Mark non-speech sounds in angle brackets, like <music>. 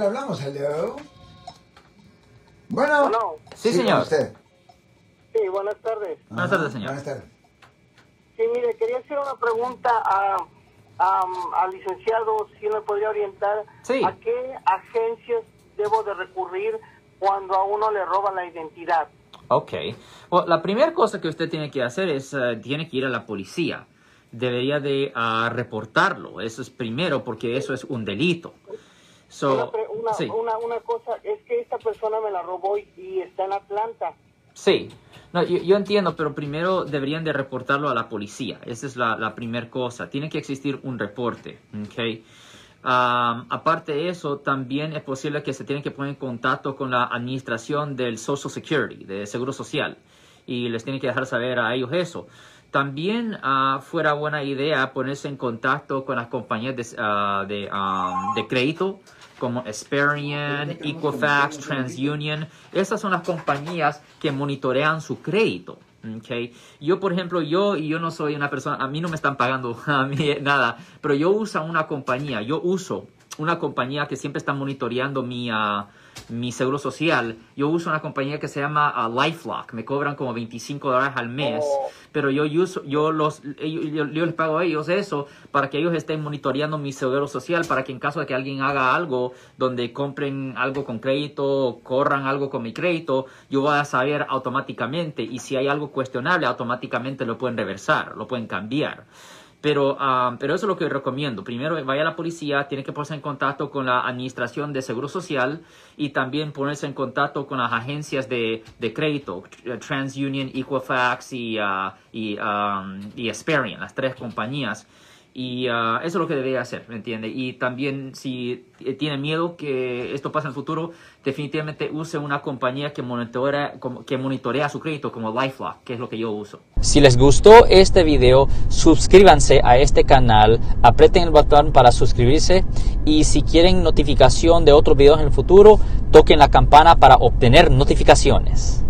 le hablamos? Hello. Bueno. Bueno. Sí, señor. Usted. Sí, buenas tardes. Buenas tardes, señor. Buenas tardes. Sí, mire, quería hacer una pregunta a, a- al licenciado, si me podría orientar. Sí. ¿A qué agencias debo de recurrir cuando a uno le roban la identidad? Ok. Bueno, la primera cosa que usted tiene que hacer es, eh, tiene que ir a la policía. Debería de ah, reportarlo. Eso es primero porque eso es un delito. So, una, sí. una, una cosa, es que esta persona me la robó y, y está en Atlanta. Sí, no, yo, yo entiendo, pero primero deberían de reportarlo a la policía. Esa es la, la primera cosa. Tiene que existir un reporte, ¿ok? Am, aparte de eso, también es posible que se tienen que poner en contacto con la administración del Social Security, de Seguro Social, y les tienen que dejar saber a ellos eso. También ah, fuera buena idea ponerse en contacto con las compañías de, ah, de, am, de crédito como Experian, Equifax, TransUnion. Esas son las compañías que monitorean su crédito. Okay. Yo, por ejemplo, yo y yo no soy una persona, a mí no me están pagando <laughs> a mí nada, pero yo uso una compañía, yo uso una compañía que siempre está monitoreando mi, ah, mi seguro social. Yo uso una compañía que se llama ah, LifeLock, me cobran como 25 dólares al mes, Oh. pero yo uso, yo los, yo les pago a ellos eso para que ellos estén monitoreando mi seguro social, para que en caso de que alguien haga algo donde compren algo con crédito, o corran algo con mi crédito, yo voy a saber automáticamente y si hay algo cuestionable, automáticamente lo pueden reversar, lo pueden cambiar. Pero, ah, pero eso es lo que recomiendo. Primero, vaya a la policía, tiene que ponerse en contacto con la administración de seguro social y también ponerse en contacto con las agencias de, de crédito, Tr- TransUnion, Equifax y, ah, y, ah, y Experian, las tres compañías. Y ah, eso es lo que debería hacer, ¿me entiende? Y también si eh, tiene miedo que esto pase en el futuro, definitivamente use una compañía que monitorea, que monitorea su crédito como LifeLock, que es lo que yo uso. Si les gustó este video, suscríbanse a este canal, aprieten el botón para suscribirse y si quieren notificación de otros videos en el futuro, toquen la campana para obtener notificaciones.